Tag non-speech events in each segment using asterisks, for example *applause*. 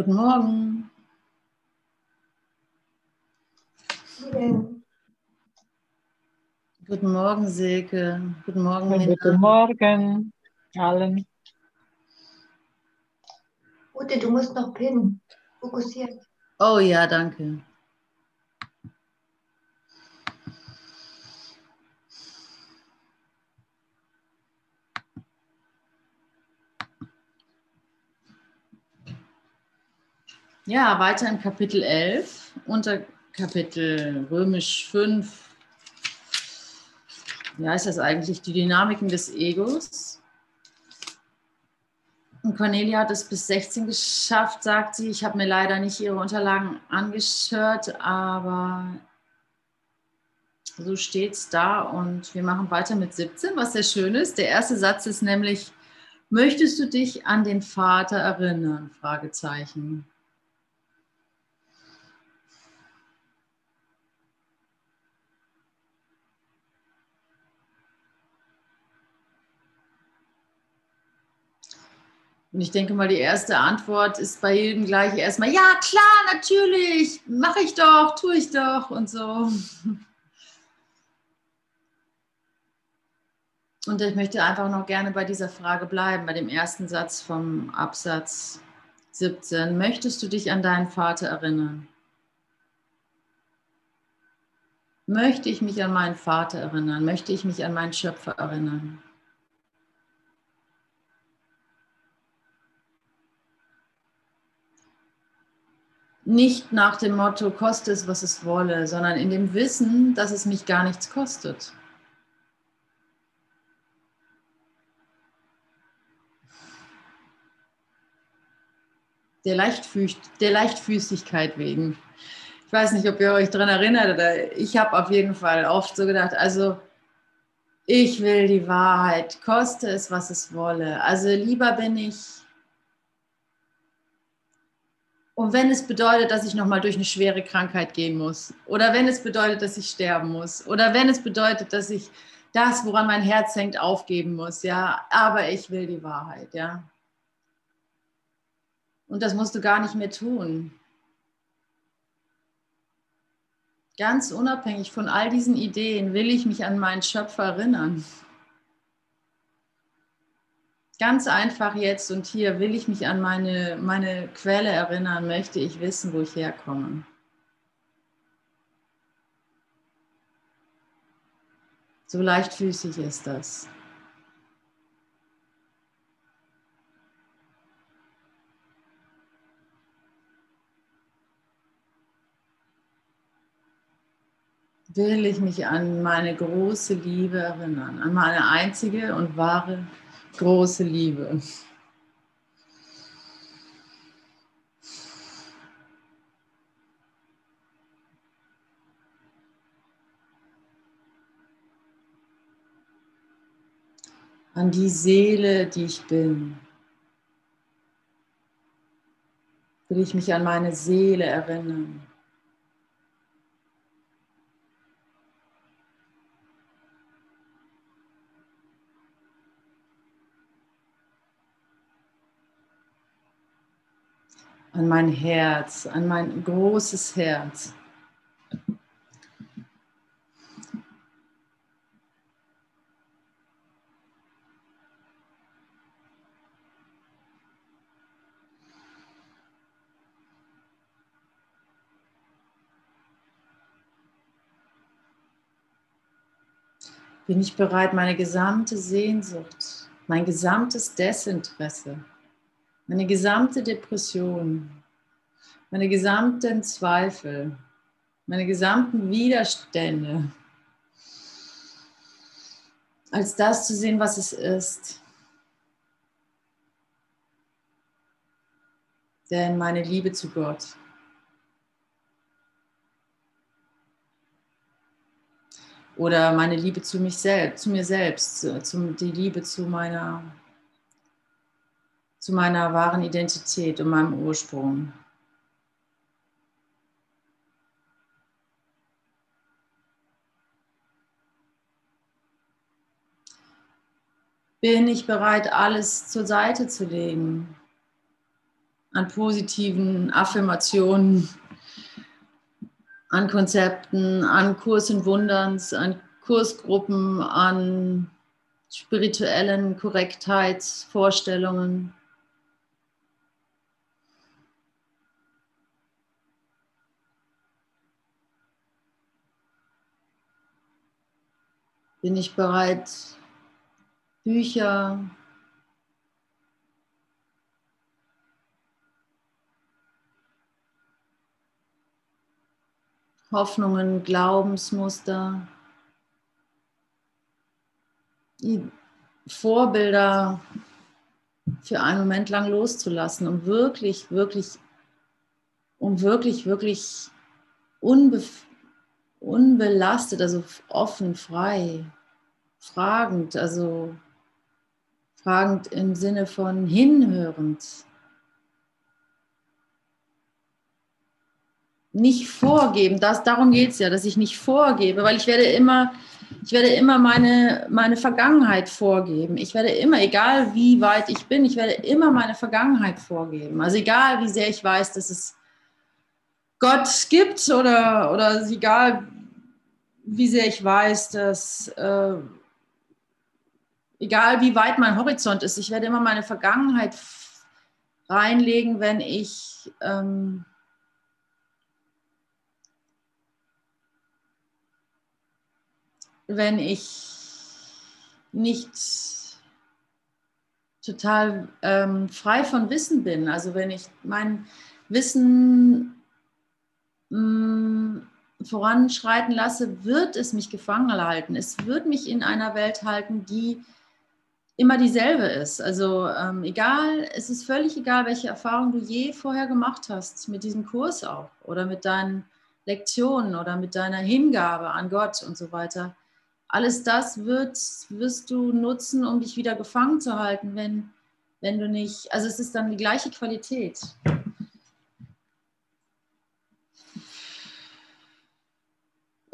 Guten Morgen. Guten Morgen, Silke. Guten Morgen, Minna. Guten Morgen allen. Ute, du musst noch pinnen. Fokussiert. Oh ja, danke. Ja, weiter in Kapitel 11, unter Kapitel Römisch 5. Wie heißt das eigentlich? Die Dynamiken des Egos. Und Cornelia hat es bis 16 geschafft, sagt sie. Ich habe mir leider nicht ihre Unterlagen angeschaut, aber so steht es da. Und wir machen weiter mit 17, was sehr schön ist. Der erste Satz ist nämlich, möchtest du dich an den Vater erinnern? Fragezeichen. Und ich denke mal, die erste Antwort ist bei jedem gleich erstmal, ja klar, natürlich, mache ich doch, tue ich doch und so. Und ich möchte einfach noch gerne bei dieser Frage bleiben, bei dem ersten Satz vom Absatz 17. Möchtest du dich an deinen Vater erinnern? Möchte ich mich an meinen Vater erinnern? Möchte ich mich an meinen Schöpfer erinnern? Nicht nach dem Motto, koste es, was es wolle, sondern in dem Wissen, dass es mich gar nichts kostet. Der, Leichtfüß der Leichtfüßigkeit wegen. Ich weiß nicht, ob ihr euch daran erinnert, oder ich habe auf jeden Fall oft so gedacht, also ich will die Wahrheit, koste es, was es wolle. Also lieber bin ich und wenn es bedeutet, dass ich nochmal durch eine schwere Krankheit gehen muss, oder wenn es bedeutet, dass ich sterben muss, oder wenn es bedeutet, dass ich das, woran mein Herz hängt, aufgeben muss, ja, aber ich will die Wahrheit, ja. Und das musst du gar nicht mehr tun. Ganz unabhängig von all diesen Ideen will ich mich an meinen Schöpfer erinnern. Ganz einfach jetzt und hier will ich mich an meine, meine Quelle erinnern, möchte ich wissen, wo ich herkomme. So leichtfüßig ist das. will ich mich an meine große Liebe erinnern, an meine einzige und wahre große Liebe. An die Seele, die ich bin. Will ich mich an meine Seele erinnern. An mein Herz, an mein großes Herz. Bin ich bereit, meine gesamte Sehnsucht, mein gesamtes Desinteresse, meine gesamte Depression, meine gesamten Zweifel, meine gesamten Widerstände, als das zu sehen, was es ist. Denn meine Liebe zu Gott. Oder meine Liebe zu mich selbst, zu mir selbst, zu, die Liebe zu meiner zu meiner wahren Identität und meinem Ursprung. Bin ich bereit, alles zur Seite zu legen? an positiven Affirmationen, an Konzepten, an Kurs in Wunderns, an Kursgruppen, an spirituellen Korrektheitsvorstellungen. Bin ich bereit, Bücher, Hoffnungen, Glaubensmuster, Vorbilder für einen Moment lang loszulassen, um wirklich, wirklich, um wirklich, wirklich unbe unbelastet, also offen, frei, fragend, also fragend im Sinne von hinhörend, nicht vorgeben. Das, darum geht es ja, dass ich nicht vorgebe, weil ich werde immer, ich werde immer meine, meine Vergangenheit vorgeben. Ich werde immer, egal wie weit ich bin, ich werde immer meine Vergangenheit vorgeben. Also egal, wie sehr ich weiß, dass es Gott gibt oder, oder egal, wie sehr ich weiß, dass äh, egal wie weit mein Horizont ist, ich werde immer meine Vergangenheit reinlegen, wenn ich ähm, wenn ich nicht total ähm, frei von Wissen bin. Also wenn ich mein Wissen voranschreiten lasse, wird es mich gefangen halten. Es wird mich in einer Welt halten, die immer dieselbe ist. Also ähm, egal, es ist völlig egal, welche Erfahrung du je vorher gemacht hast, mit diesem Kurs auch oder mit deinen Lektionen oder mit deiner Hingabe an Gott und so weiter alles das wird, wirst du nutzen, um dich wieder gefangen zu halten, wenn, wenn du nicht, also es ist dann die gleiche Qualität.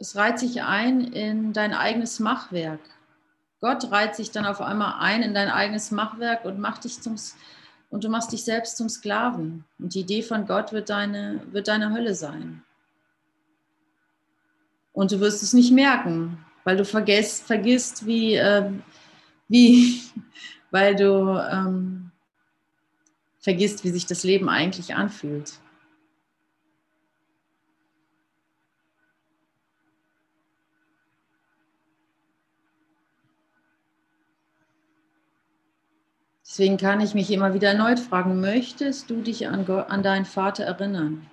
Es reiht sich ein in dein eigenes Machwerk. Gott reiht sich dann auf einmal ein in dein eigenes Machwerk und macht dich zum und du machst dich selbst zum Sklaven. Und die Idee von Gott wird deine, wird deine Hölle sein. Und du wirst es nicht merken, weil du vergisst, vergisst wie, äh, wie, *laughs* weil du ähm, vergisst, wie sich das Leben eigentlich anfühlt. Deswegen kann ich mich immer wieder erneut fragen, möchtest du dich an, an deinen Vater erinnern?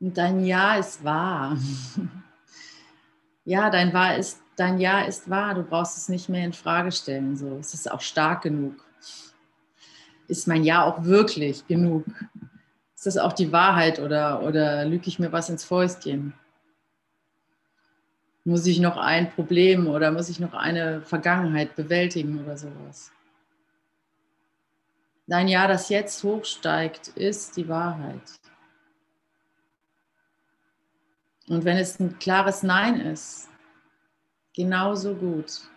Und dein Ja ist wahr. *laughs* Ja, dein, wahr ist, dein Ja ist wahr. Du brauchst es nicht mehr in Frage stellen. So. Es ist auch stark genug. Ist mein Ja auch wirklich genug? Ist das auch die Wahrheit oder, oder lüge ich mir was ins Fäustchen? Muss ich noch ein Problem oder muss ich noch eine Vergangenheit bewältigen oder sowas? Dein Ja, das jetzt hochsteigt, ist die Wahrheit. Und wenn es ein klares Nein ist, genauso gut.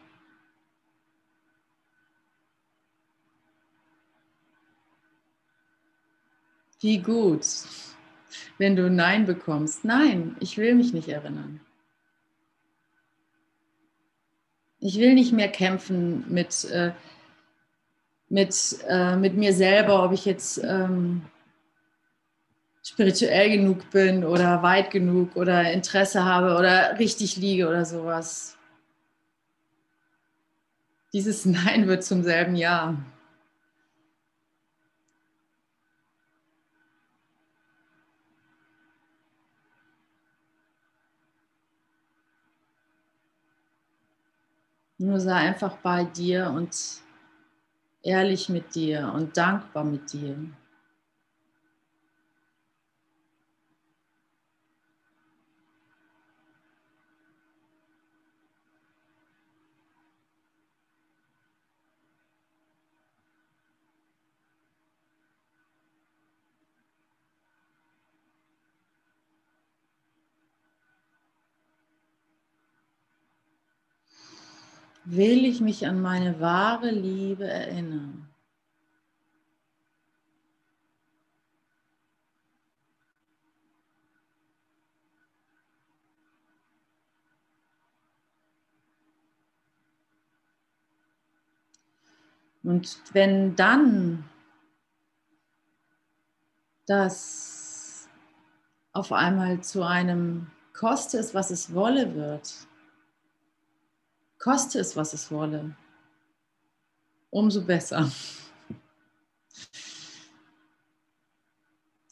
Wie gut, wenn du Nein bekommst. Nein, ich will mich nicht erinnern. Ich will nicht mehr kämpfen mit, äh, mit, äh, mit mir selber, ob ich jetzt ähm, spirituell genug bin oder weit genug oder Interesse habe oder richtig liege oder sowas. Dieses Nein wird zum selben Ja. Nur sei einfach bei dir und ehrlich mit dir und dankbar mit dir. Will ich mich an meine wahre Liebe erinnern. Und wenn dann das auf einmal zu einem koste es, was es wolle wird, koste es, was es wolle, umso besser.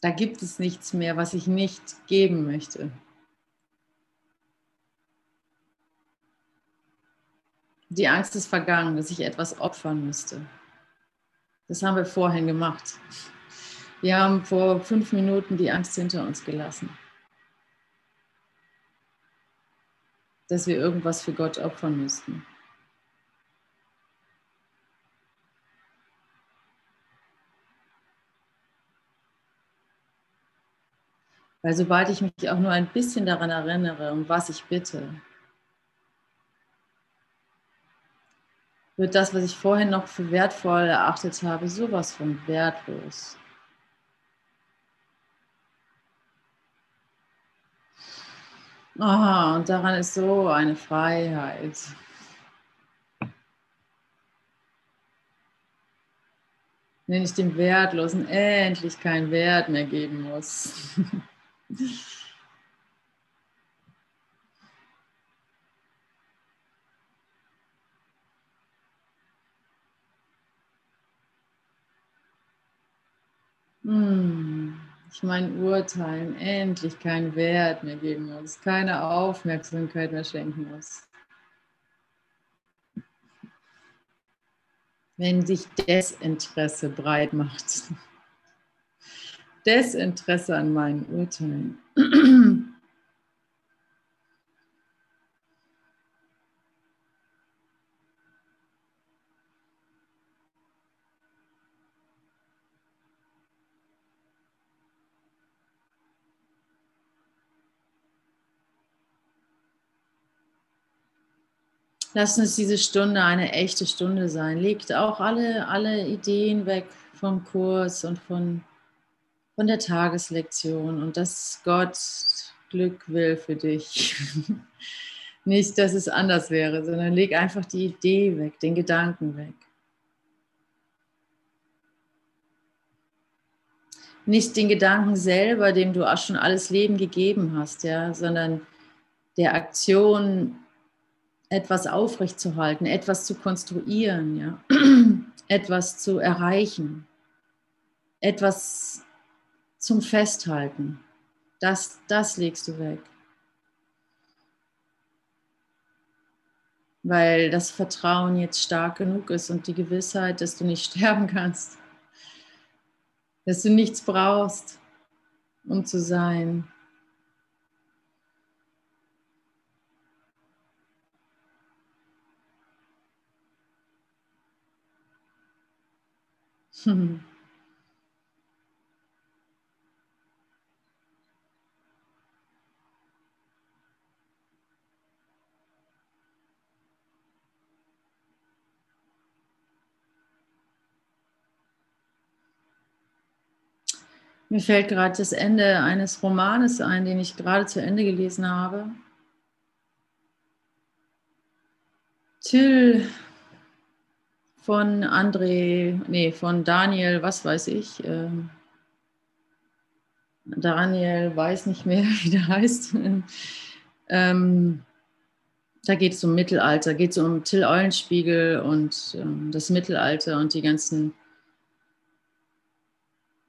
Da gibt es nichts mehr, was ich nicht geben möchte. Die Angst ist vergangen, dass ich etwas opfern müsste. Das haben wir vorhin gemacht. Wir haben vor fünf Minuten die Angst hinter uns gelassen. Dass wir irgendwas für Gott opfern müssten. Weil sobald ich mich auch nur ein bisschen daran erinnere, um was ich bitte, wird das, was ich vorhin noch für wertvoll erachtet habe, sowas von wertlos. Oh, und daran ist so eine Freiheit. Wenn ich dem Wertlosen endlich keinen Wert mehr geben muss. *laughs* hm ich meinen Urteilen endlich keinen Wert mehr geben muss, keine Aufmerksamkeit mehr schenken muss. Wenn sich Desinteresse breit macht. Desinteresse an meinen Urteilen. Lass uns diese Stunde eine echte Stunde sein. Legt auch alle, alle Ideen weg vom Kurs und von, von der Tageslektion und dass Gott Glück will für dich. *laughs* Nicht, dass es anders wäre, sondern leg einfach die Idee weg, den Gedanken weg. Nicht den Gedanken selber, dem du auch schon alles Leben gegeben hast, ja, sondern der Aktion etwas aufrechtzuerhalten, etwas zu konstruieren, ja? *clears throat* etwas zu erreichen, etwas zum Festhalten. Das, das legst du weg. Weil das Vertrauen jetzt stark genug ist und die Gewissheit, dass du nicht *laughs* sterben kannst, dass du nichts brauchst, um zu sein. *laughs* Mir fällt gerade das Ende eines Romanes ein, den ich gerade zu Ende gelesen habe. Till von André, nee, von Daniel, was weiß ich. Ähm, Daniel weiß nicht mehr, *laughs* wie der heißt. ähm, da geht es um Mittelalter, geht es um Till Eulenspiegel und ähm, das Mittelalter und die ganzen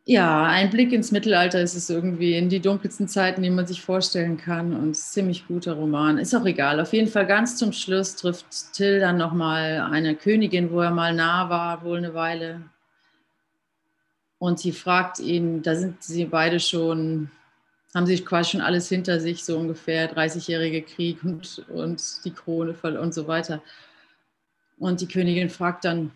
ja, ein Blick ins Mittelalter ist es irgendwie in die dunkelsten Zeiten, die man sich vorstellen kann. Und ziemlich guter Roman. Ist auch egal. Auf jeden Fall ganz zum Schluss trifft Till dann nochmal eine Königin, wo er mal nah war, wohl eine Weile. Und sie fragt ihn, da sind sie beide schon, haben sich quasi schon alles hinter sich, so ungefähr, 30-jährige Krieg und, und die Krone und so weiter. Und die Königin fragt dann,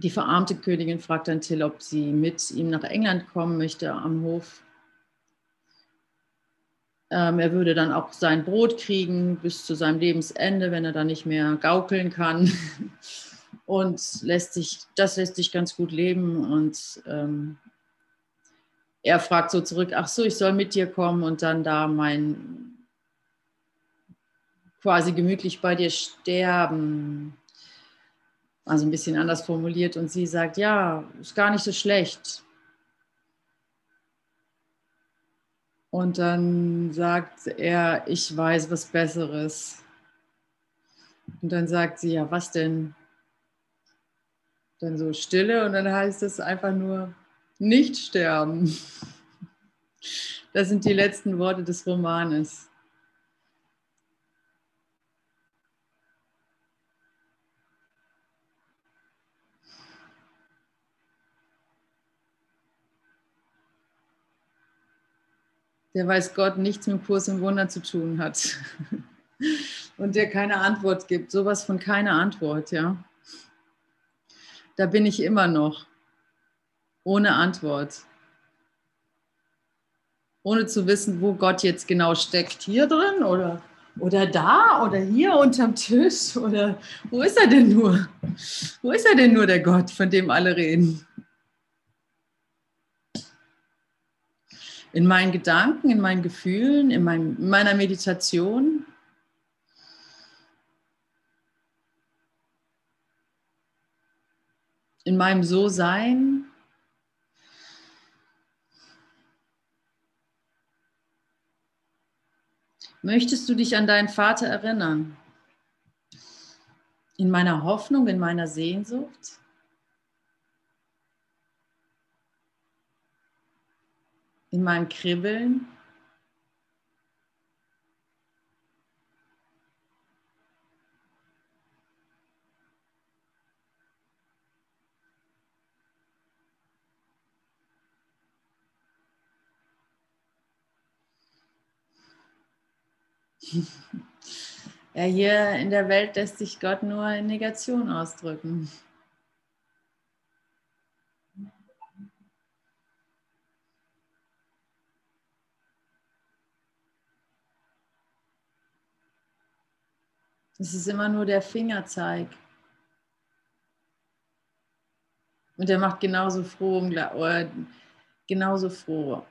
die verarmte Königin fragt dann Till, ob sie mit ihm nach England kommen möchte am Hof. Ähm, er würde dann auch sein Brot kriegen bis zu seinem Lebensende, wenn er dann nicht mehr gaukeln kann. *laughs* Und lässt sich, das lässt sich ganz gut leben. Und ähm, er fragt so zurück, ach so, ich soll mit dir kommen und dann da mein quasi gemütlich bei dir sterben. Also ein bisschen anders formuliert. Und sie sagt, ja, ist gar nicht so schlecht. Und dann sagt er, ich weiß was Besseres. Und dann sagt sie, ja, was denn? Dann so Stille und dann heißt es einfach nur, nicht sterben. Das sind die letzten Worte des Romanes. Der weiß Gott nichts mit Kurs im Wunder zu tun hat *laughs* und der keine Antwort gibt, sowas von keine Antwort, ja. Da bin ich immer noch ohne Antwort, ohne zu wissen, wo Gott jetzt genau steckt, hier drin oder oder da oder hier unterm Tisch oder wo ist er denn nur? Wo ist er denn nur der Gott, von dem alle reden? In meinen Gedanken, in meinen Gefühlen, in, mein, in meiner Meditation. In meinem So-Sein. Möchtest du dich an deinen Vater erinnern? In meiner Hoffnung, in meiner Sehnsucht? In meinem Kribbeln. *laughs* Ja, hier in der Welt lässt sich Gott nur in Negation ausdrücken. Es ist immer nur der Fingerzeig. Und der macht genauso froh, genauso froh.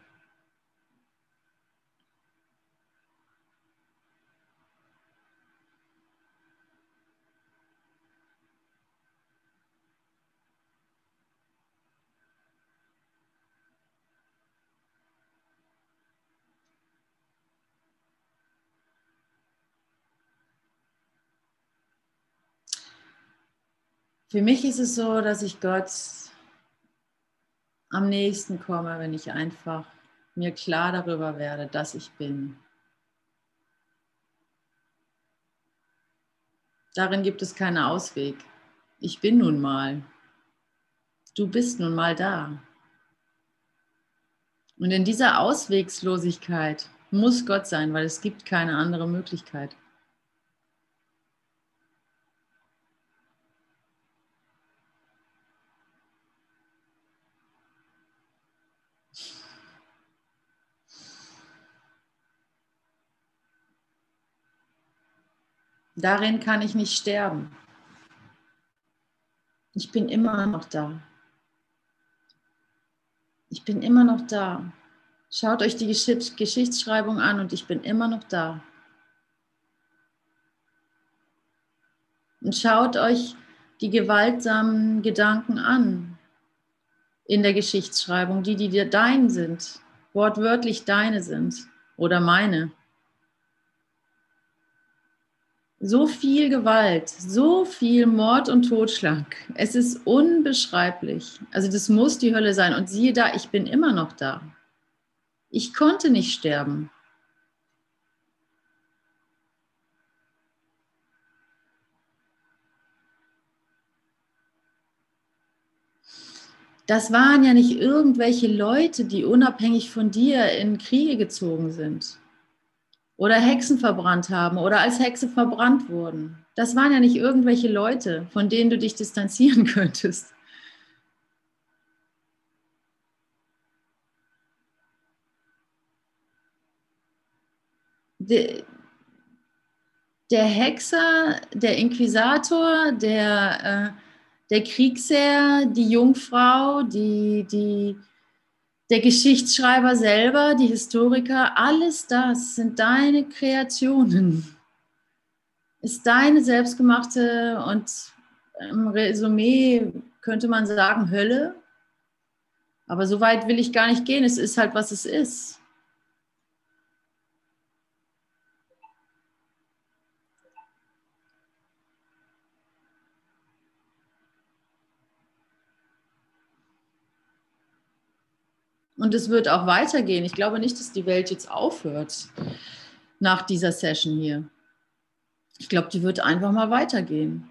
Für mich ist es so, dass ich Gott am nächsten komme, wenn ich einfach mir klar darüber werde, dass ich bin. Darin gibt es keinen Ausweg. Ich bin nun mal. Du bist nun mal da. Und in dieser Auswegslosigkeit muss Gott sein, weil es gibt keine andere Möglichkeit. Darin kann ich nicht sterben. Ich bin immer noch da. Ich bin immer noch da. Schaut euch die Geschichtsschreibung an und ich bin immer noch da. Und schaut euch die gewaltsamen Gedanken an in der Geschichtsschreibung, die, die dir dein sind, wortwörtlich deine sind oder meine so viel Gewalt, so viel Mord und Totschlag. Es ist unbeschreiblich. Also das muss die Hölle sein. Und siehe da, ich bin immer noch da. Ich konnte nicht sterben. Das waren ja nicht irgendwelche Leute, die unabhängig von dir in Kriege gezogen sind oder Hexen verbrannt haben oder als Hexe verbrannt wurden. Das waren ja nicht irgendwelche Leute, von denen du dich distanzieren *laughs* könntest. der, der Hexer, der Inquisitor, der, äh, der Kriegsherr, die Jungfrau, die, die, der Geschichtsschreiber selber, die Historiker, alles das sind deine Kreationen. Ist deine selbstgemachte und im Resümee könnte man sagen Hölle. Aber so weit will ich gar nicht gehen. Es ist halt, was es ist. Und es wird auch weitergehen. Ich glaube nicht, dass die Welt jetzt aufhört nach dieser Session hier. Ich glaube, die wird einfach mal weitergehen.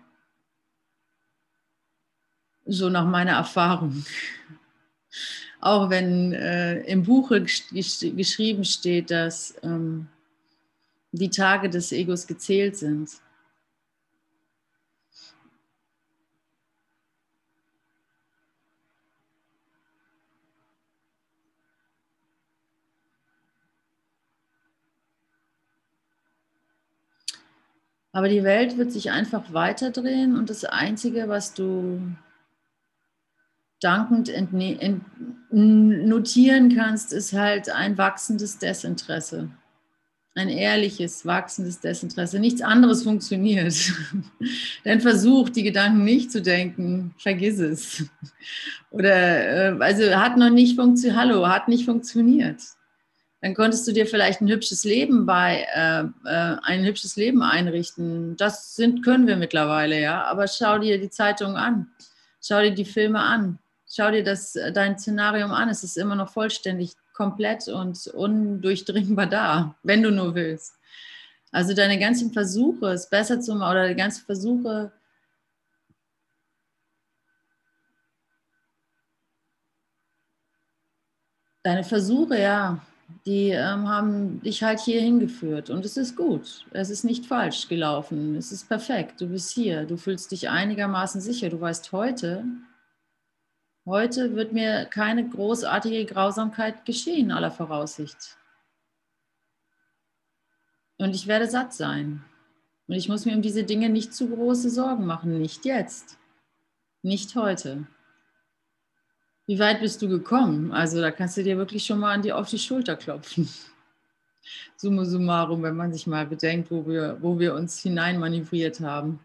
So nach meiner Erfahrung. *laughs* Auch wenn äh, im Buche gesch geschrieben steht, dass ähm, die Tage des Egos gezählt sind. Aber die Welt wird sich einfach weiterdrehen und das Einzige, was du dankend notieren kannst, ist halt ein wachsendes Desinteresse. Ein ehrliches, wachsendes Desinteresse. Nichts anderes funktioniert. *laughs* Dann versuch, die Gedanken nicht zu denken, vergiss es. *laughs* Oder, äh, also hat noch nicht funktioniert, hallo, hat nicht funktioniert dann konntest du dir vielleicht ein hübsches Leben bei äh, äh, ein hübsches Leben einrichten. Das sind können wir mittlerweile, ja. Aber schau dir die Zeitung an, schau dir die Filme an, schau dir das äh, dein Szenarium an. Es ist immer noch vollständig, komplett und undurchdringbar da, wenn du nur willst. Also deine ganzen Versuche, es besser zu machen oder die ganzen Versuche deine Versuche, ja, die ähm, haben dich halt hier hingeführt und es ist gut. Es ist nicht falsch gelaufen. Es ist perfekt. Du bist hier. Du fühlst dich einigermaßen sicher. Du weißt heute, heute wird mir keine großartige Grausamkeit geschehen, aller Voraussicht. Und ich werde satt sein. Und ich muss mir um diese Dinge nicht zu große Sorgen machen. Nicht jetzt. Nicht heute. Wie weit bist du gekommen? Also da kannst du dir wirklich schon mal an die, auf die Schulter klopfen. *laughs* Summa summarum, wenn man sich mal bedenkt, wo wir, wo wir uns hineinmanövriert haben.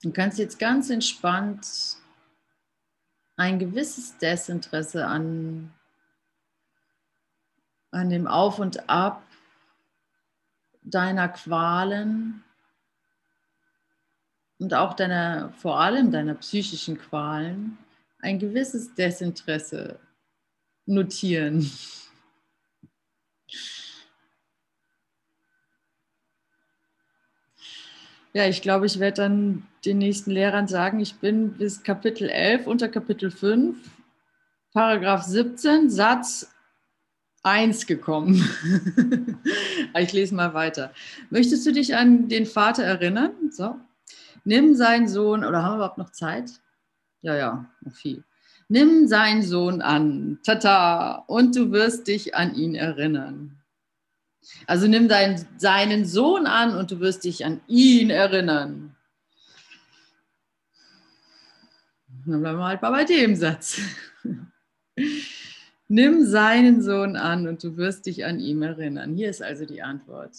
Du kannst jetzt ganz entspannt ein gewisses Desinteresse an, an dem Auf und Ab deiner Qualen und auch deiner, vor allem deiner psychischen Qualen, ein gewisses Desinteresse notieren. Ja, ich glaube, ich werde dann den nächsten Lehrern sagen, ich bin bis Kapitel 11 unter Kapitel 5, Paragraph 17, Satz 1 gekommen. *laughs* ich lese mal weiter. Möchtest du dich an den Vater erinnern? So. Nimm seinen Sohn, oder haben wir überhaupt noch Zeit? Ja, ja, noch viel. Nimm seinen Sohn an, tata, und du wirst dich an ihn erinnern. Also nimm dein, seinen Sohn an und du wirst dich an ihn erinnern. Dann bleiben wir halt bei dem Satz. *laughs* nimm seinen Sohn an und du wirst dich an ihn erinnern. Hier ist also die Antwort.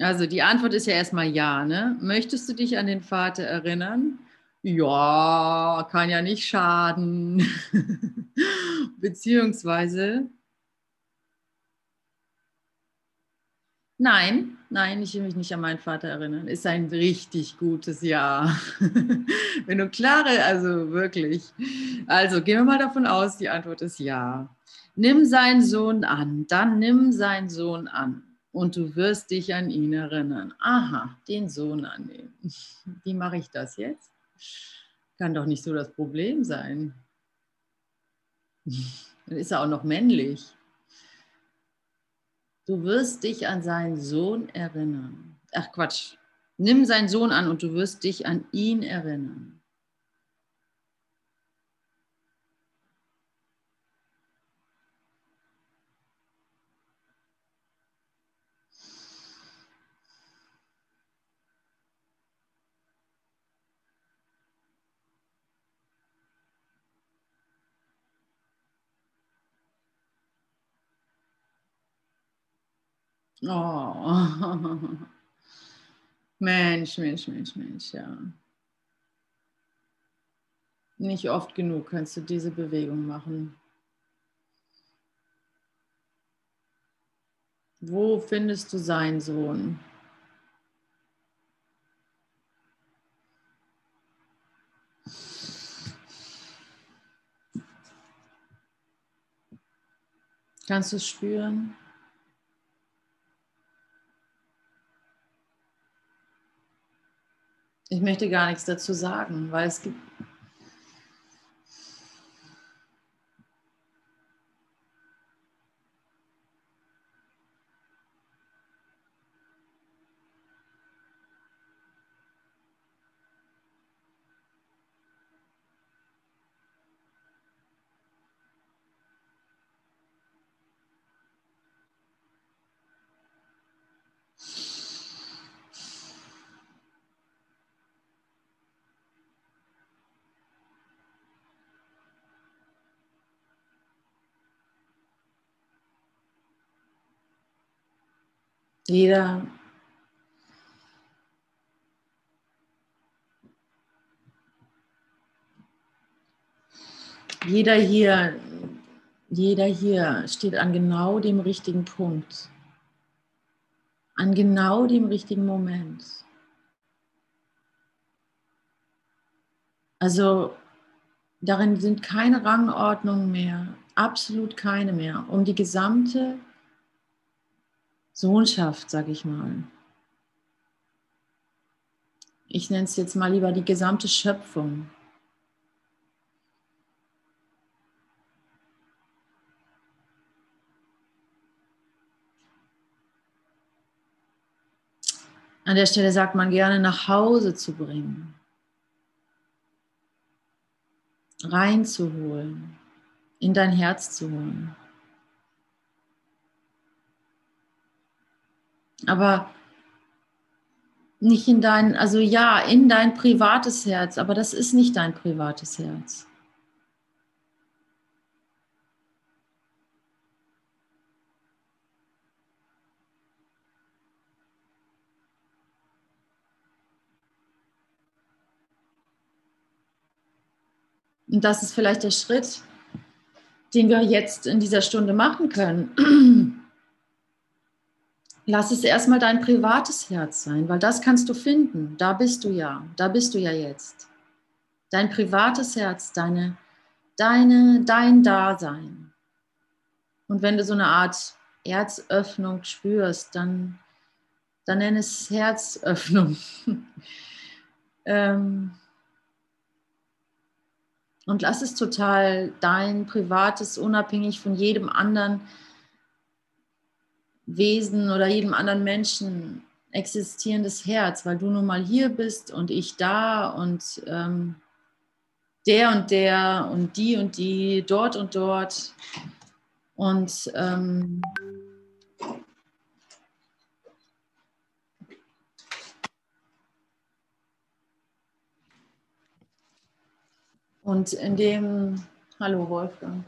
Also die Antwort ist ja erstmal ja. Ne? Möchtest du dich an den Vater erinnern? Ja, kann ja nicht schaden. *laughs* Beziehungsweise, nein, nein, ich will mich nicht an meinen Vater erinnern. Ist ein richtig gutes Ja. *laughs* Wenn du klare, also wirklich. Also gehen wir mal davon aus, die Antwort ist ja. Nimm seinen Sohn an, dann nimm seinen Sohn an und du wirst dich an ihn erinnern. Aha, den Sohn annehmen. *laughs* Wie mache ich das jetzt? Kann doch nicht so das Problem sein. *laughs* Dann ist er auch noch männlich. Du wirst dich an seinen Sohn erinnern. Ach Quatsch. Nimm seinen Sohn an und du wirst dich an ihn erinnern. Oh. *laughs* Mensch, Mensch, Mensch, Mensch, ja. Nicht oft genug kannst du diese Bewegung machen. Wo findest du seinen Sohn? Kannst du es spüren? Ich möchte gar nichts dazu sagen, weil es gibt Jeder Jeder hier, jeder hier steht an genau dem richtigen Punkt, an genau dem richtigen Moment. Also darin sind keine Rangordnungen mehr, absolut keine mehr, um die gesamte Sohnschaft, sag ich mal. Ich nenne es jetzt mal lieber die gesamte Schöpfung. An der Stelle sagt man gerne nach Hause zu bringen, reinzuholen, in dein Herz zu holen. Aber nicht in dein, also ja, in dein privates Herz, aber das ist nicht dein privates Herz. Und das ist vielleicht der Schritt, den wir jetzt in dieser Stunde machen können. Lass es erstmal dein privates Herz sein, weil das kannst du finden. Da bist du ja, da bist du ja jetzt. Dein privates Herz, deine, deine, dein Dasein. Und wenn du so eine Art Herzöffnung spürst, dann, dann nenn es Herzöffnung. *laughs* ähm, und lass es total dein privates, unabhängig von jedem anderen Wesen oder jedem anderen Menschen existierendes Herz, weil du nun mal hier bist und ich da und ähm, der und der und die und die, dort und dort. Und ähm, und in dem, hallo Wolfgang.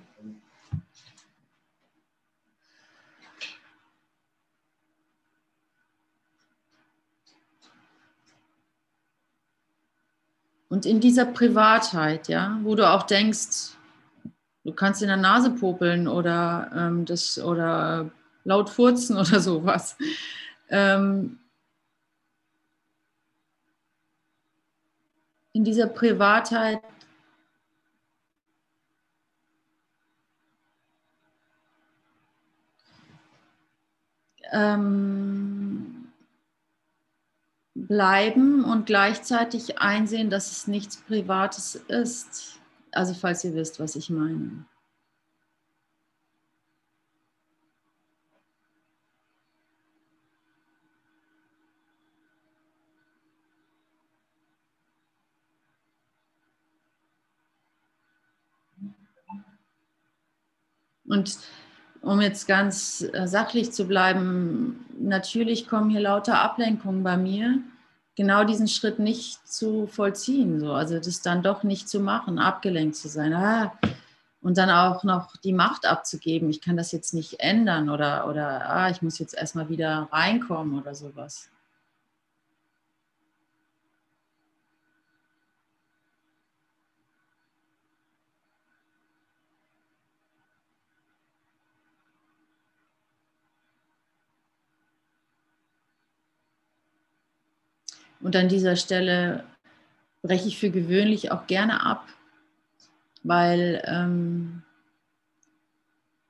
Und in dieser Privatheit, ja, wo du auch denkst, du kannst in der Nase popeln oder, ähm, das, oder laut furzen *laughs* oder sowas. Ähm, in dieser Privatheit ähm, bleiben und gleichzeitig einsehen, dass es nichts Privates ist. Also falls ihr wisst, was ich meine. Und um jetzt ganz äh, sachlich zu bleiben, natürlich kommen hier lauter Ablenkungen bei mir, genau diesen Schritt nicht zu vollziehen, so. also das dann doch nicht zu machen, abgelenkt zu sein. Ah, Und dann auch noch die Macht abzugeben. Ich kann das jetzt nicht ändern oder, oder ah, ich muss jetzt erstmal wieder reinkommen oder sowas. Und an dieser Stelle breche ich für gewöhnlich auch gerne ab, weil, ähm,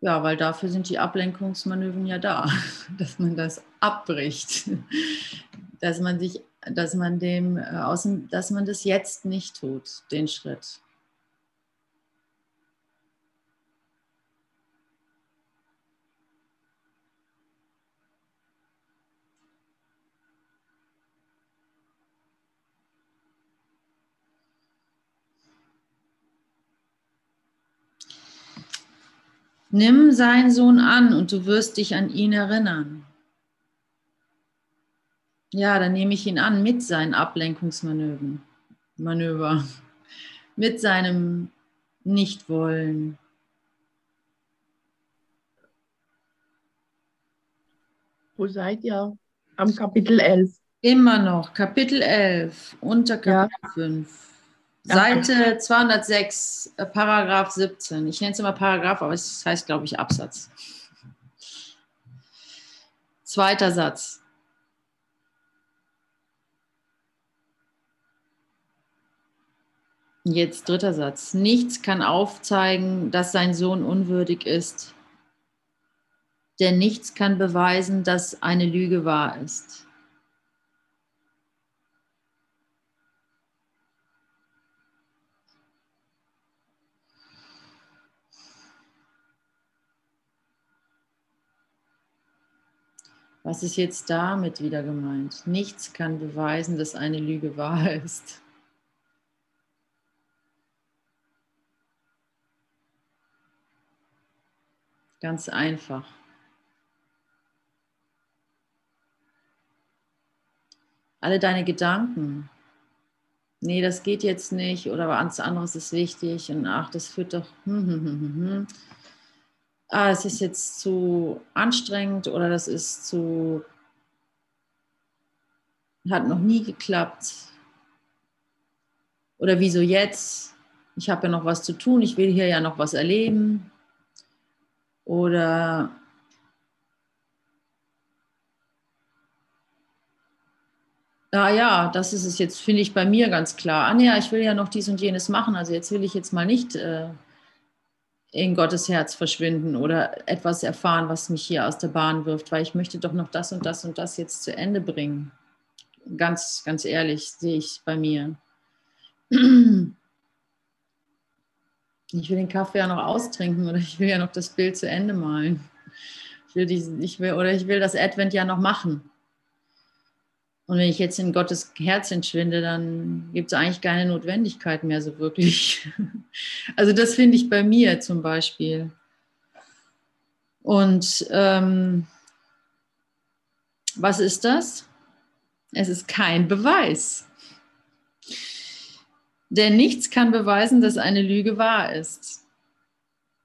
ja, weil dafür sind die Ablenkungsmanöver ja da, *laughs* dass man das abbricht, dass man sich, dass man dem äh, außen, dass man das jetzt nicht tut, den Schritt. Nimm seinen Sohn an und du wirst dich an ihn erinnern. Ja, dann nehme ich ihn an mit seinen Ablenkungsmanövern, Manöver, mit seinem Nichtwollen. Wo seid ihr? Am Kapitel 11. Immer noch, Kapitel 11, unter Kapitel ja. 5. Seite 206, äh, Paragraph 17. Ich nenne es immer Paragraph, aber es heißt, glaube ich, Absatz. Zweiter Satz. Jetzt dritter Satz. Nichts kann aufzeigen, dass sein Sohn unwürdig ist, denn nichts kann beweisen, dass eine Lüge wahr ist. Was ist jetzt damit wieder gemeint? Nichts kann beweisen, dass eine Lüge wahr ist. Ganz einfach. Alle deine Gedanken. Nee, das geht jetzt nicht oder was anderes ist wichtig und ach, das führt doch. Hm, hm, hm, hm, hm ah, es ist jetzt zu anstrengend oder das ist zu, hat noch nie geklappt. Oder wieso jetzt? Ich habe ja noch was zu tun, ich will hier ja noch was erleben. Oder Ah ja, das ist es jetzt, finde ich bei mir ganz klar. Ah ja, ich will ja noch dies und jenes machen, also jetzt will ich jetzt mal nicht äh, in Gottes Herz verschwinden oder etwas erfahren, was mich hier aus der Bahn wirft, weil ich möchte doch noch das und das und das jetzt zu Ende bringen. Ganz, ganz ehrlich sehe ich bei mir. Ich will den Kaffee ja noch austrinken oder ich will ja noch das Bild zu Ende malen. Ich will diesen, ich will, oder ich will das Advent ja noch machen. Und wenn ich jetzt in Gottes Herz entschwinde, dann gibt es eigentlich keine Notwendigkeit mehr so wirklich. *laughs* Also das finde ich bei mir zum Beispiel. Und ähm, was ist das? Es ist kein Beweis. Denn nichts kann beweisen, dass eine Lüge wahr ist.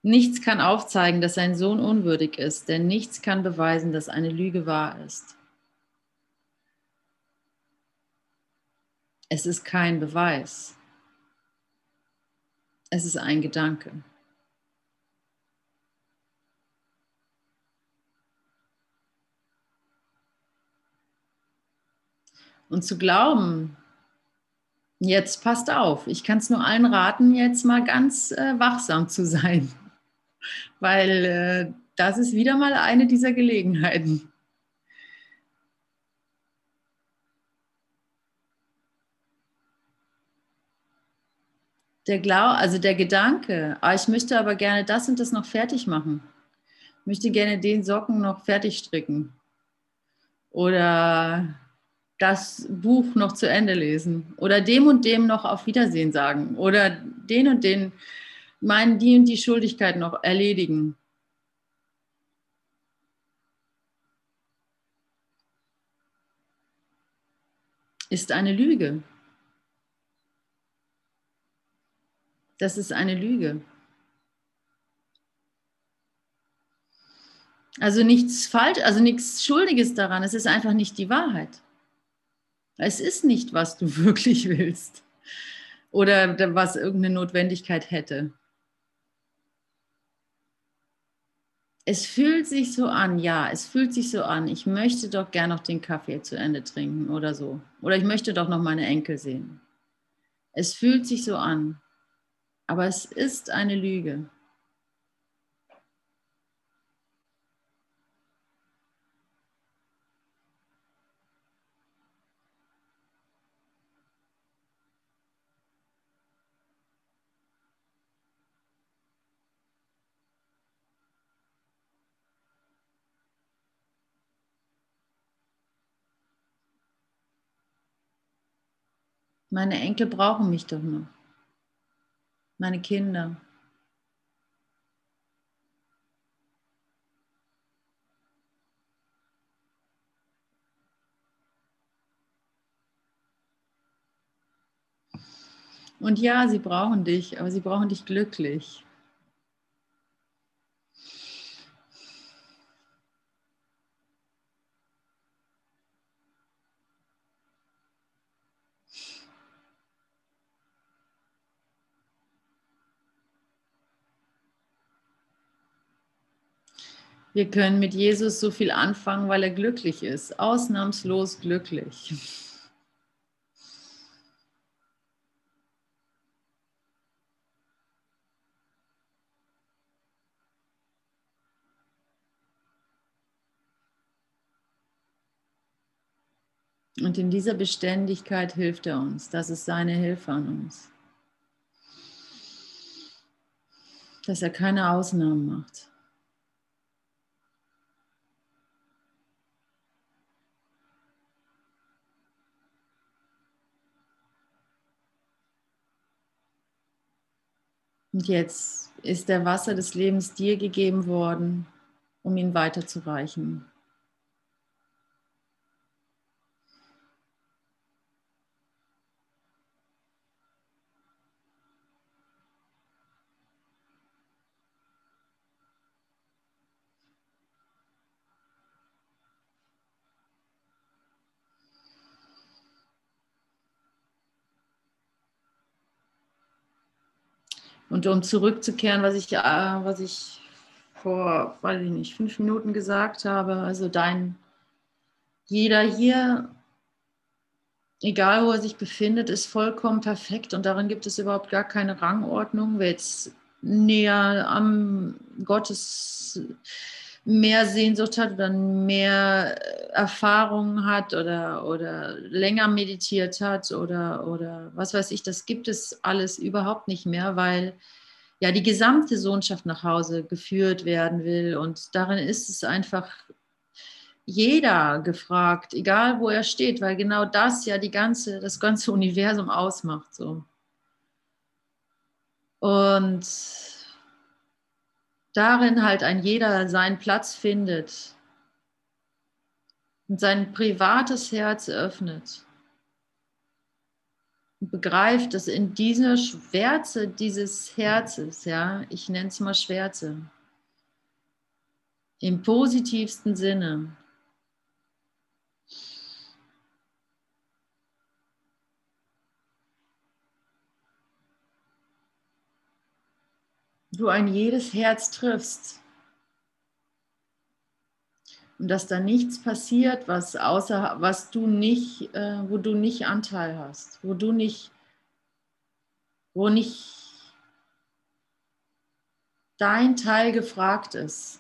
Nichts kann aufzeigen, dass ein Sohn unwürdig ist, denn nichts kann beweisen, dass eine Lüge wahr ist. Es ist kein Beweis. Es ist ein Gedanke. Und zu glauben, jetzt passt auf, ich kann es nur allen raten, jetzt mal ganz äh, wachsam zu sein, *laughs* weil äh, das ist wieder mal eine dieser Gelegenheiten. Der Glau, also der Gedanke, ah, ich möchte aber gerne das und das noch fertig machen. Ich möchte gerne den Socken noch fertig stricken. Oder das Buch noch zu Ende lesen. Oder dem und dem noch auf Wiedersehen sagen. Oder den und den meinen die und die Schuldigkeit noch erledigen. Ist eine Lüge. Das ist eine Lüge. Also nichts falsch, also nichts Schuldiges daran. Es ist einfach nicht die Wahrheit. Es ist nicht, was du *laughs* wirklich willst oder was irgendeine Notwendigkeit hätte. Es fühlt sich so an, ja, es fühlt sich so an. Ich möchte doch gern noch den Kaffee zu Ende trinken oder so. Oder ich möchte doch noch meine Enkel sehen. Es fühlt sich so an. Aber es ist eine Lüge. Meine Enkel brauchen mich doch noch. Meine Kinder. Und ja, sie brauchen dich, aber sie brauchen dich glücklich. Wir können mit Jesus so viel anfangen, weil er glücklich ist, ausnahmslos glücklich. Und in dieser Beständigkeit hilft er uns. Das ist seine Hilfe an uns. Dass er keine Ausnahmen macht. Und jetzt ist der Wasser des Lebens dir gegeben worden, um ihn weiterzureichen. Und um zurückzukehren, was ich, äh, was ich vor, weiß ich nicht, fünf Minuten gesagt habe, also dein, jeder hier, egal wo er sich befindet, ist vollkommen perfekt und darin gibt es überhaupt gar keine Rangordnung. Wer jetzt näher am Gottes mehr Sehnsucht hat oder mehr Erfahrungen hat oder, oder länger meditiert hat oder, oder was weiß ich, das gibt es alles überhaupt nicht mehr, weil ja die gesamte Sohnschaft nach Hause geführt werden will. Und darin ist es einfach jeder gefragt, egal wo er steht, weil genau das ja die ganze, das ganze Universum ausmacht. So. Und darin halt ein jeder seinen Platz findet und sein privates Herz öffnet und begreift, dass in dieser Schwärze dieses Herzes, ja, ich nenne es mal Schwärze, im positivsten Sinne, du ein jedes Herz triffst. Und dass da nichts passiert, was außer was du nicht, äh, wo du nicht Anteil hast, wo du nicht, wo nicht dein Teil gefragt ist.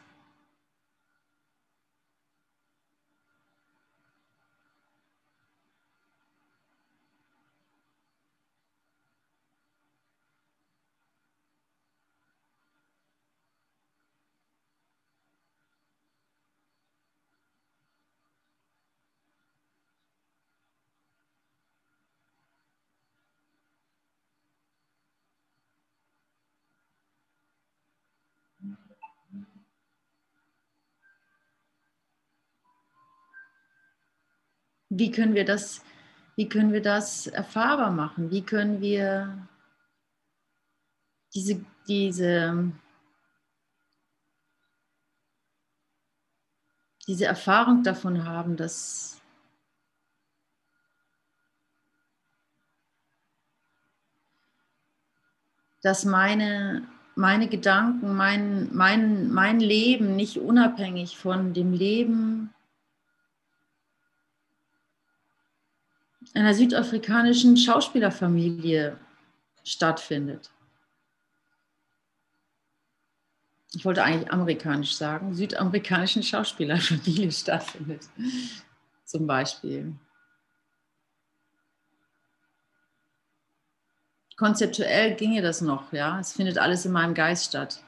Wie können wir das, wie können wir das erfahrbar machen? Wie können wir diese, diese diese Erfahrung davon haben, dass dass meine, meine Gedanken, mein, mein, mein Leben nicht unabhängig von dem Leben einer südafrikanischen Schauspielerfamilie stattfindet. Ich wollte eigentlich amerikanisch sagen, südamerikanischen Schauspielerfamilie *laughs* stattfindet. Zum Beispiel. Konzeptuell ginge das noch, ja. Es findet alles in meinem Geist statt.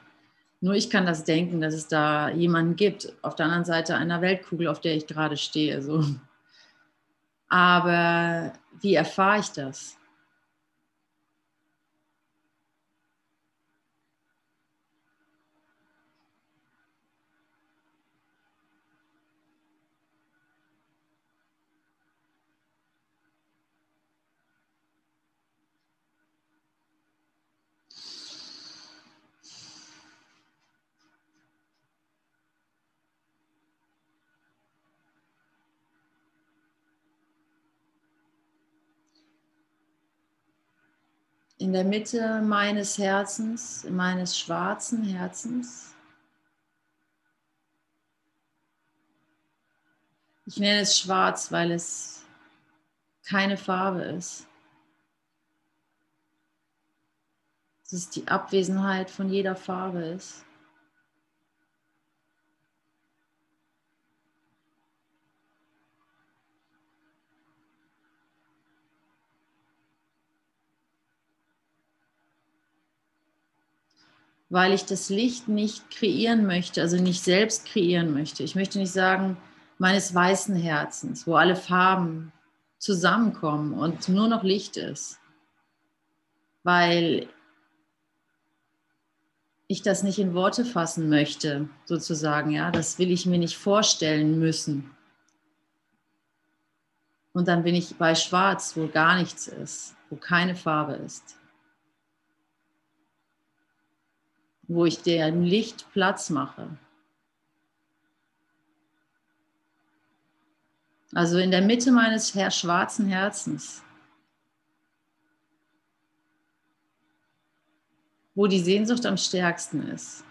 Nur ich kann das denken, dass es da jemanden gibt, auf der anderen Seite einer Weltkugel, auf der ich gerade stehe. So. Aber wie erfahre ich das? In der Mitte meines Herzens, meines schwarzen Herzens. Ich nenne es schwarz, weil es keine Farbe ist. Es ist die Abwesenheit von jeder Farbe ist. Weil ich das Licht nicht kreieren möchte, also nicht selbst kreieren möchte. Ich möchte nicht sagen, meines weißen Herzens, wo alle Farben zusammenkommen und nur noch Licht ist, weil ich das nicht in Worte fassen möchte, sozusagen, ja, das will ich mir nicht vorstellen müssen. Und dann bin ich bei Schwarz, wo gar nichts ist, wo keine Farbe ist. Wo ich dem Licht Platz mache. Also in der Mitte meines her schwarzen Herzens, wo die Sehnsucht am stärksten ist,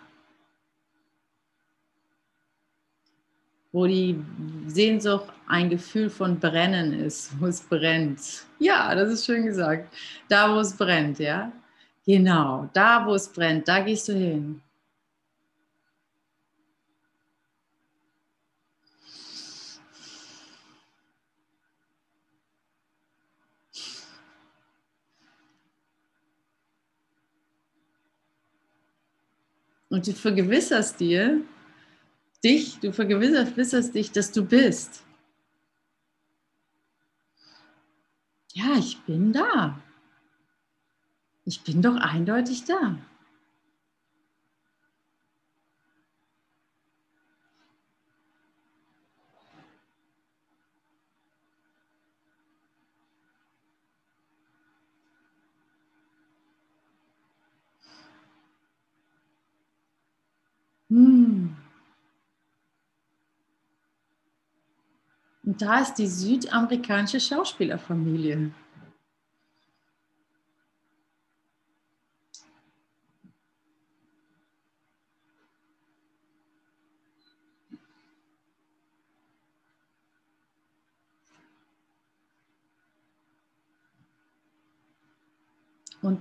wo die Sehnsucht ein Gefühl von Brennen ist, wo es brennt. Ja, das ist schön gesagt. Da, wo es brennt, ja. Genau, da wo es brennt, da gehst du hin. Und du vergewisserst dir, dich, du vergewisserst dich, dass du bist. Ja, ich bin da. Ich bin doch eindeutig da. Hm. Und da ist die südamerikanische Schauspielerfamilie.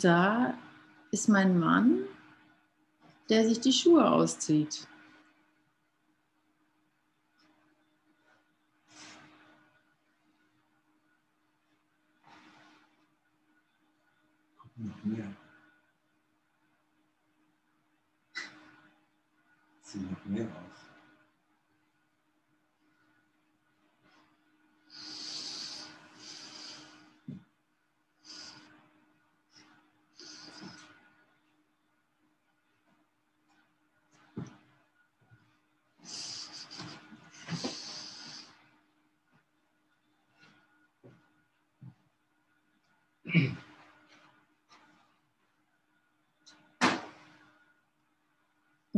Da ist mein Mann, der sich die Schuhe auszieht. Noch mehr. Zieh noch mehr aus.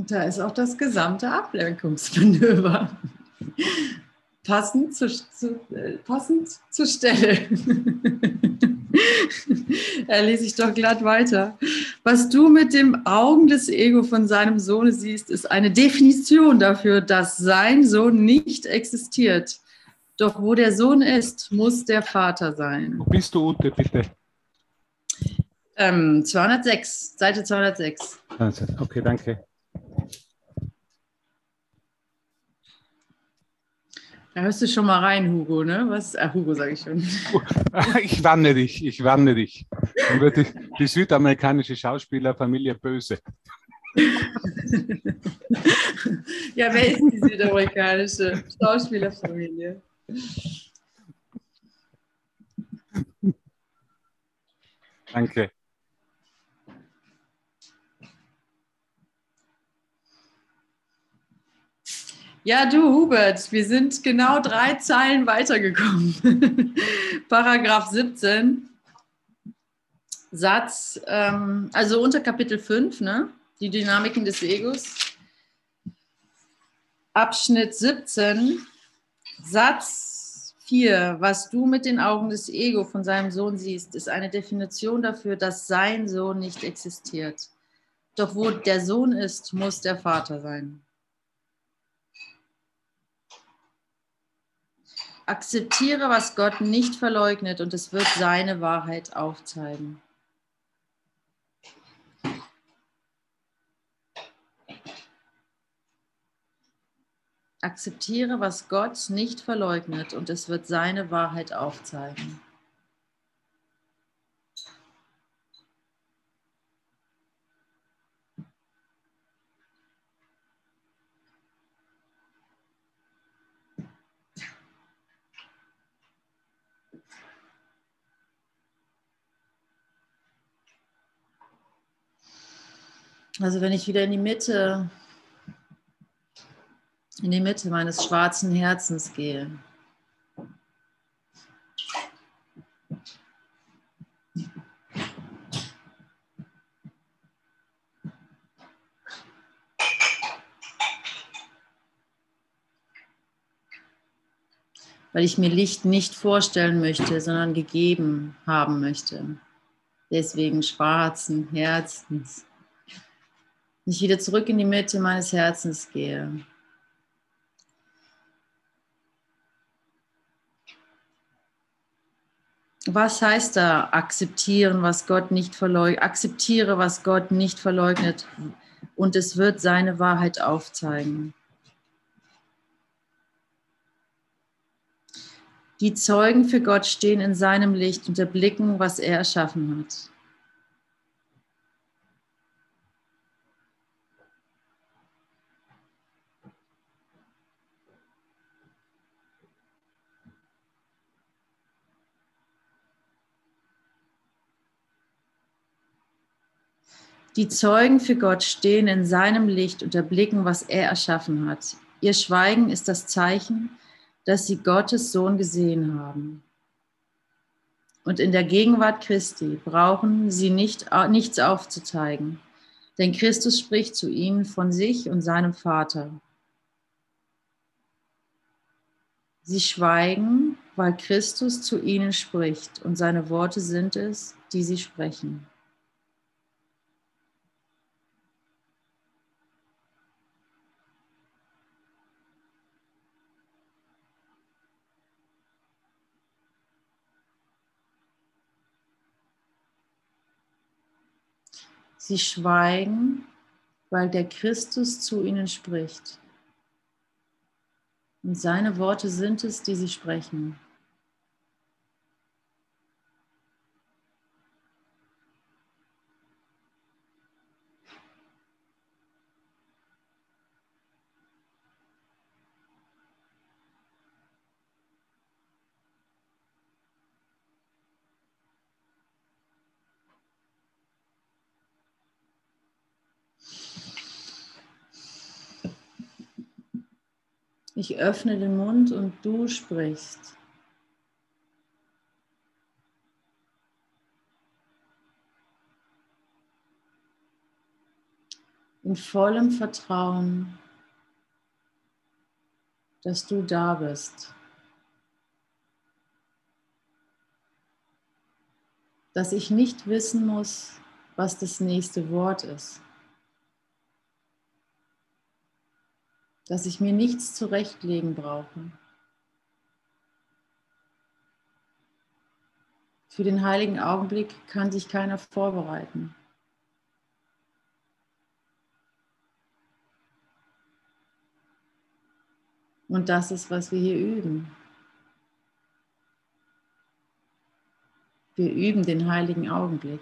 Und da ist auch das gesamte Ablenkungsmanöver. Passend, zu, zu, äh, passend zur Stelle. da lese ich doch glatt weiter. Was du mit den Augen des Ego von seinem Sohn siehst, ist eine Definition dafür, dass sein Sohn nicht existiert. Doch wo der Sohn ist, muss der Vater sein. Wo bist du, Ute, bitte? Ähm, 206, Seite 206. Also, Okay, danke. Da hörst du schon mal rein, Hugo, ne? Was? Ah, Hugo sage ich schon. *laughs* Ich warne dich, ich warne dich. Dann wird die, die südamerikanische Schauspielerfamilie böse. *laughs* ja, wer ist die südamerikanische Schauspielerfamilie? Danke. Ja, du, Hubert, wir sind genau drei Zeilen weitergekommen. *laughs* Paragraph 17, Satz, ähm, also unter Kapitel 5, ne? die Dynamiken des Egos. Abschnitt 17, Satz 4, was du mit den Augen des Ego von seinem Sohn siehst, ist eine Definition dafür, dass sein Sohn nicht existiert. Doch wo der Sohn ist, muss der Vater sein. Akzeptiere, was Gott nicht verleugnet und es wird seine Wahrheit aufzeigen. Akzeptiere, was Gott nicht verleugnet und es wird seine Wahrheit aufzeigen. Also wenn ich wieder in die Mitte, in die Mitte meines schwarzen Herzens gehe. Weil ich mir Licht nicht vorstellen möchte, sondern gegeben haben möchte. Deswegen schwarzen Herzens ich wieder zurück in die Mitte meines Herzens gehe. Was heißt da akzeptieren, was Gott nicht verleugnet? Akzeptiere, was Gott nicht verleugnet und es wird seine Wahrheit aufzeigen. Die Zeugen für Gott stehen in seinem Licht und erblicken, was er erschaffen hat. Die Zeugen für Gott stehen in seinem Licht und erblicken, was er erschaffen hat. Ihr Schweigen ist das Zeichen, dass sie Gottes Sohn gesehen haben. Und in der Gegenwart Christi brauchen sie nicht, nichts aufzuzeigen, denn Christus spricht zu ihnen von sich und seinem Vater. Sie schweigen, weil Christus zu ihnen spricht und seine Worte sind es, die sie sprechen. Sie schweigen, weil der Christus zu ihnen spricht. Und seine Worte sind es, die sie sprechen. Ich öffne den Mund und du sprichst. In vollem Vertrauen, dass du da bist. Dass ich nicht wissen muss, was das nächste Wort ist. Dass ich mir nichts zurechtlegen brauche. Für den heiligen Augenblick kann sich keiner vorbereiten. Und das ist, was wir hier üben. Wir üben den heiligen Augenblick.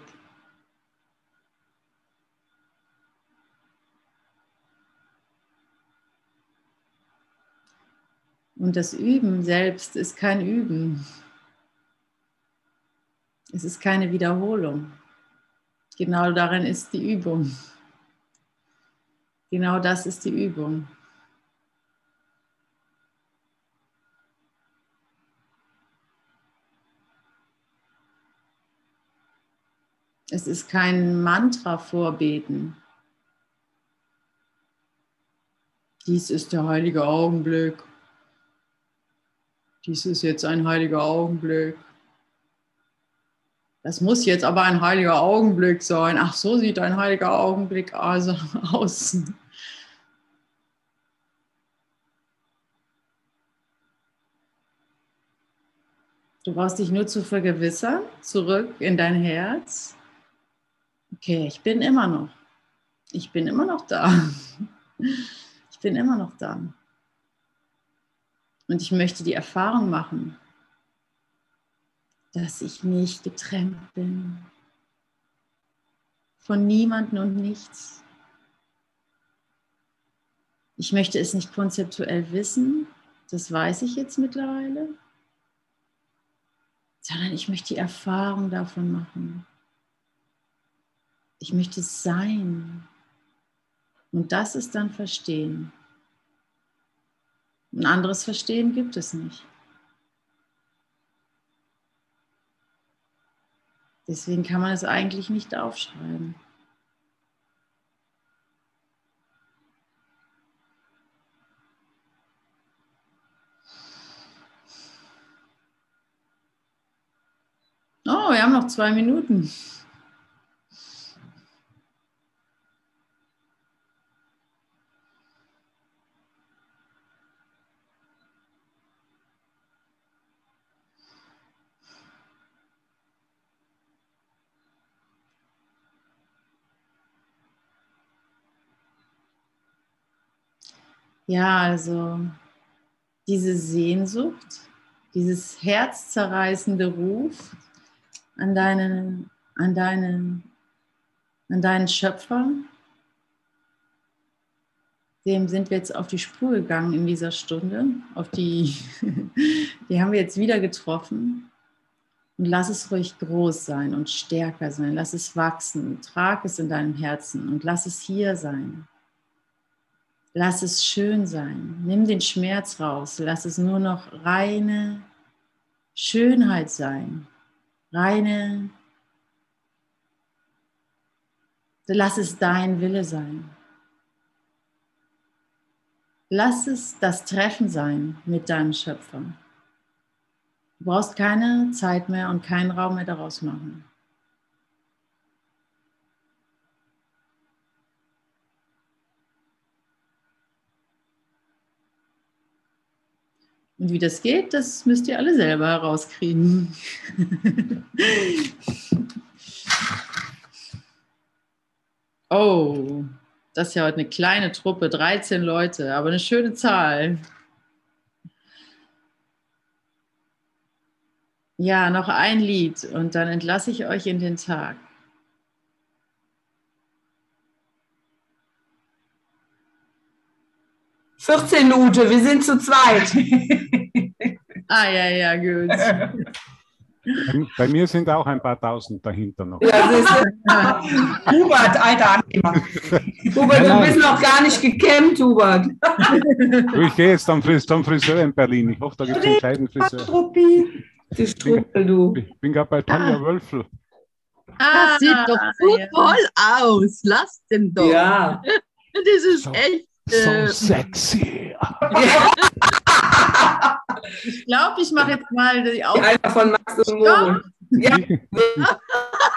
Und das Üben selbst ist kein Üben. Es ist keine Wiederholung. Genau darin ist die Übung. Genau das ist die Übung. Es ist kein Mantra vorbeten. Dies ist der heilige Augenblick. Dies ist jetzt ein heiliger Augenblick. Das muss jetzt aber ein heiliger Augenblick sein. Ach, so sieht ein heiliger Augenblick also *laughs* aus. Du brauchst dich nur zu vergewissern, zurück in dein Herz okay, ich bin immer noch. Ich bin immer noch da. *laughs* Ich bin immer noch da. Und ich möchte die Erfahrung machen, dass ich nicht getrennt bin. Von niemandem und nichts. Ich möchte es nicht konzeptuell wissen, das weiß ich jetzt mittlerweile, sondern ich möchte die Erfahrung davon machen. Ich möchte sein. Und das ist dann Verstehen. Ein anderes Verstehen gibt es nicht. Deswegen kann man es eigentlich nicht aufschreiben. Oh, wir haben noch zwei Minuten. Ja, also diese Sehnsucht, dieses herzzerreißende Ruf an deinen, an deinen, an deinen Schöpfer, dem sind wir jetzt auf die Spur gegangen in dieser Stunde. Auf die, *laughs* die haben wir jetzt wieder getroffen. Und lass es ruhig groß sein und stärker sein. Lass es wachsen. Trag es in deinem Herzen und lass es hier sein. Lass es schön sein. Nimm den Schmerz raus. Lass es nur noch reine Schönheit sein. Reine. Lass es dein Wille sein. Lass es das Treffen sein mit deinem Schöpfer. Du brauchst keine Zeit mehr und keinen Raum mehr daraus machen. Und wie das geht, das müsst ihr alle selber herauskriegen. *laughs* oh, das ist ja heute eine kleine Truppe, 13 Leute, aber eine schöne Zahl. Ja, noch ein Lied und dann entlasse ich euch in den Tag. 14 Minuten, wir sind zu zweit. *laughs* ah, ja, ja, gut. *laughs* Bei mir sind auch ein paar Tausend dahinter noch. Ja, *laughs* Hubert, alter Anhänger. Hubert, du bist noch gar nicht gekämmt, Hubert. Ich gehe jetzt zum Friseur in Berlin. Ich hoffe, da gibt es einen kleinen Friseur. Struppi. Du Struppel, du. Ich bin gerade bei Tanja ah. Wölfel. Ah, das sieht doch so toll aus. Lass den doch. Ja. Das ist so. echt so äh, sexy. ich glaube, ich mache jetzt mal die Aufnahme. Einer von Max und Moritz. Ja. *laughs* *laughs*